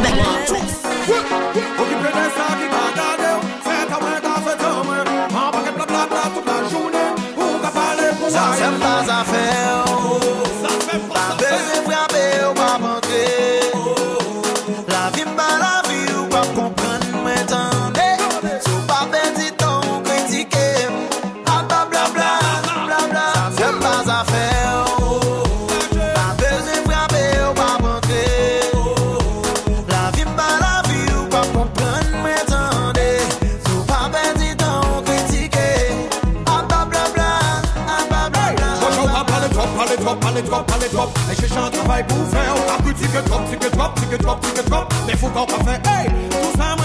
club. méchant travail pour faire. On a plus que trop, que trop, que trop, que trop. Mais faut qu'on pas faire, hey, tout ça,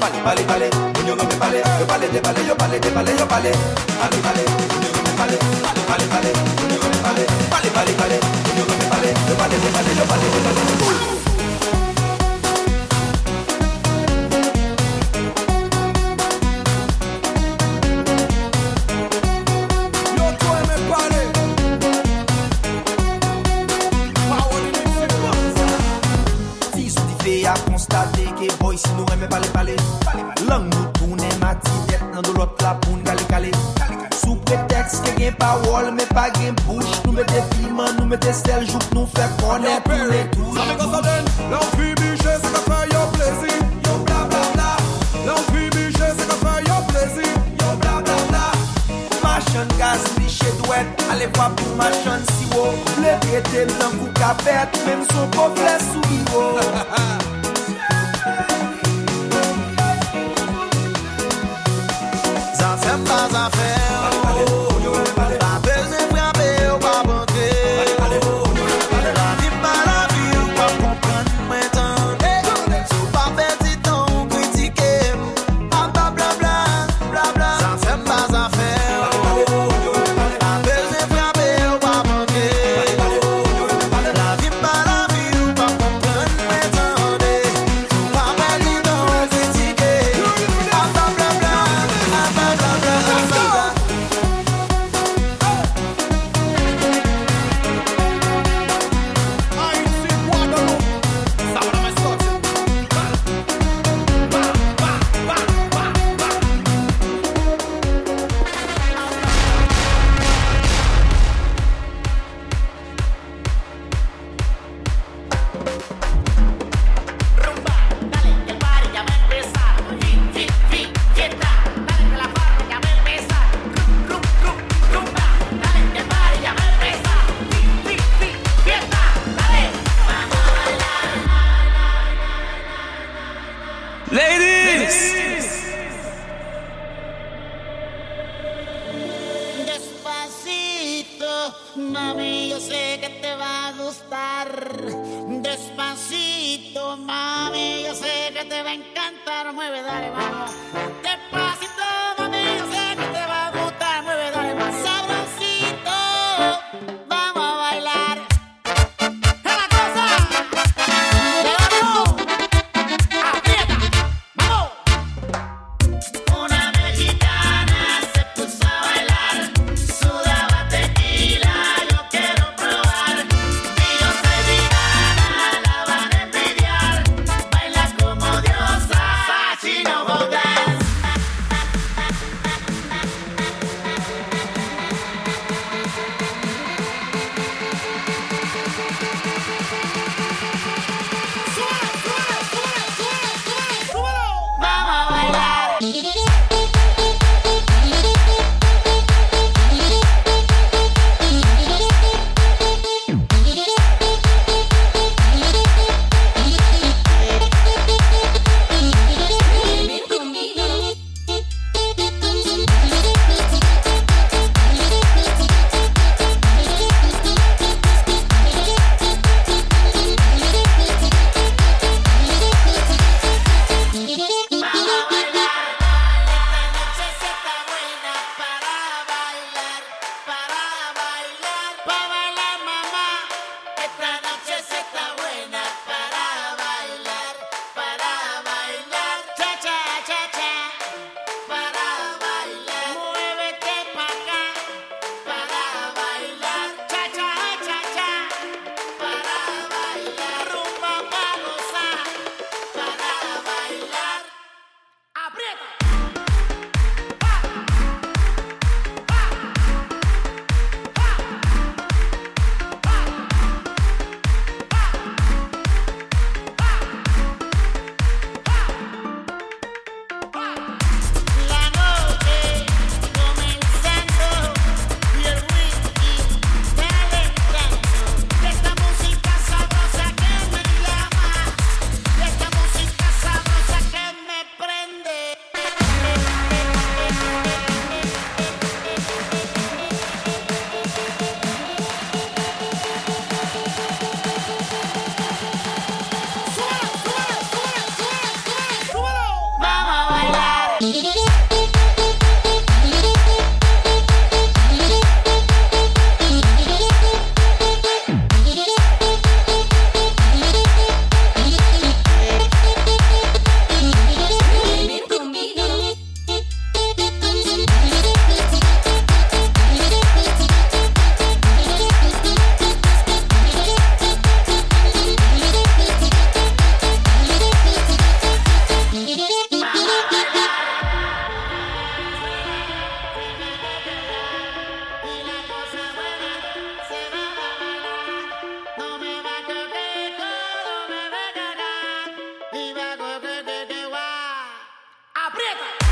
Pale, pale, pale, yo no me pale, yo pale, te pale, yo pale, te pale, yo pale, pale, pale, yo no me pale, pale, pale, pale, yo no me pale, pale, pale, pale, yo no me pale, yo pale, te pale, yo pale, te pale, yo pale. Kone pou le tou Sa me kon sa den Lan pi biche se ka fè yo plezi Yo bla bla bla. Lan pi biche se ka fè yo plezi Yo bla bla bla. Machan gaz biche dwet Ale vwa pou machan siwo. Le pete mnan kou kapet Men sou pou fle sou biwo Ha ha ha Zafem pa zafem Mami, yo sé que te va a gustar. Despacito, mami, yo sé que te va a encantar. Mueve, dale, vamos. Te Yes. preta!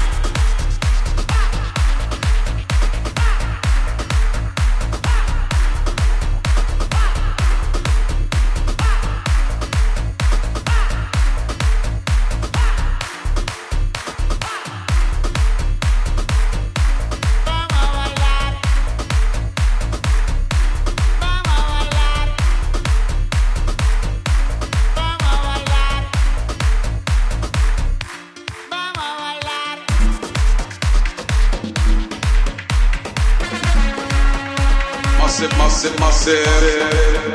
said it.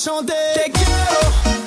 chanter. Te quiero.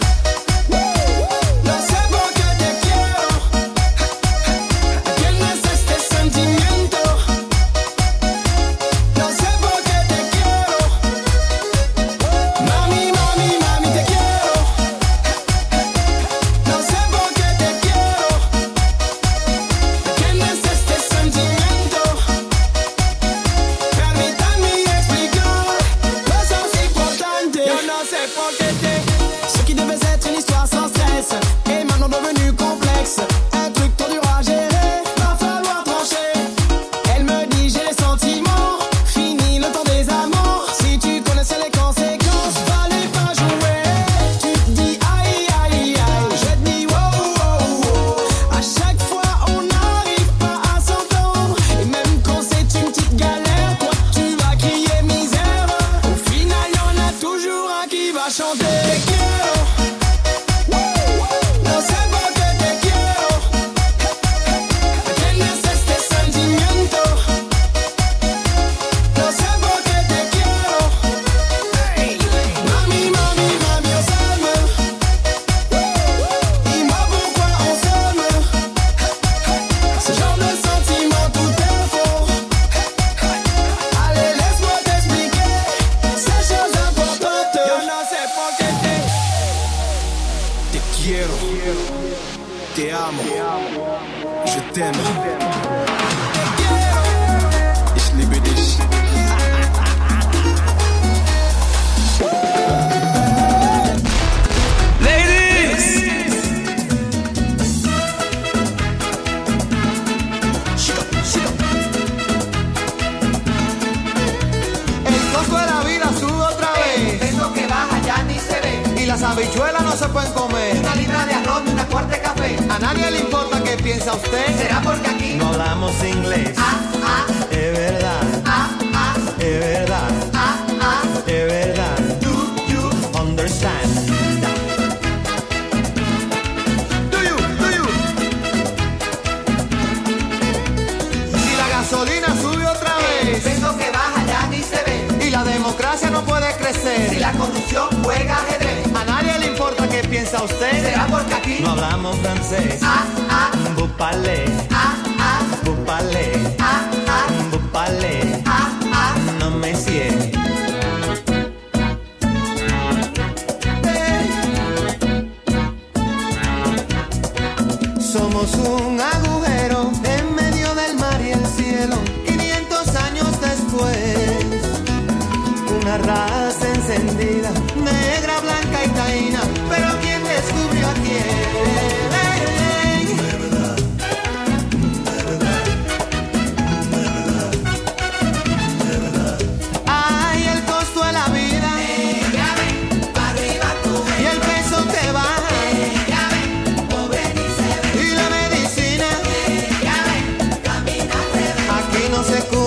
aquí no hablamos francés. Ah, ah, bupale, ah, ah, bupale, ah, ah, bupale, ah, ah, no me sientes. Hey. Somos un se.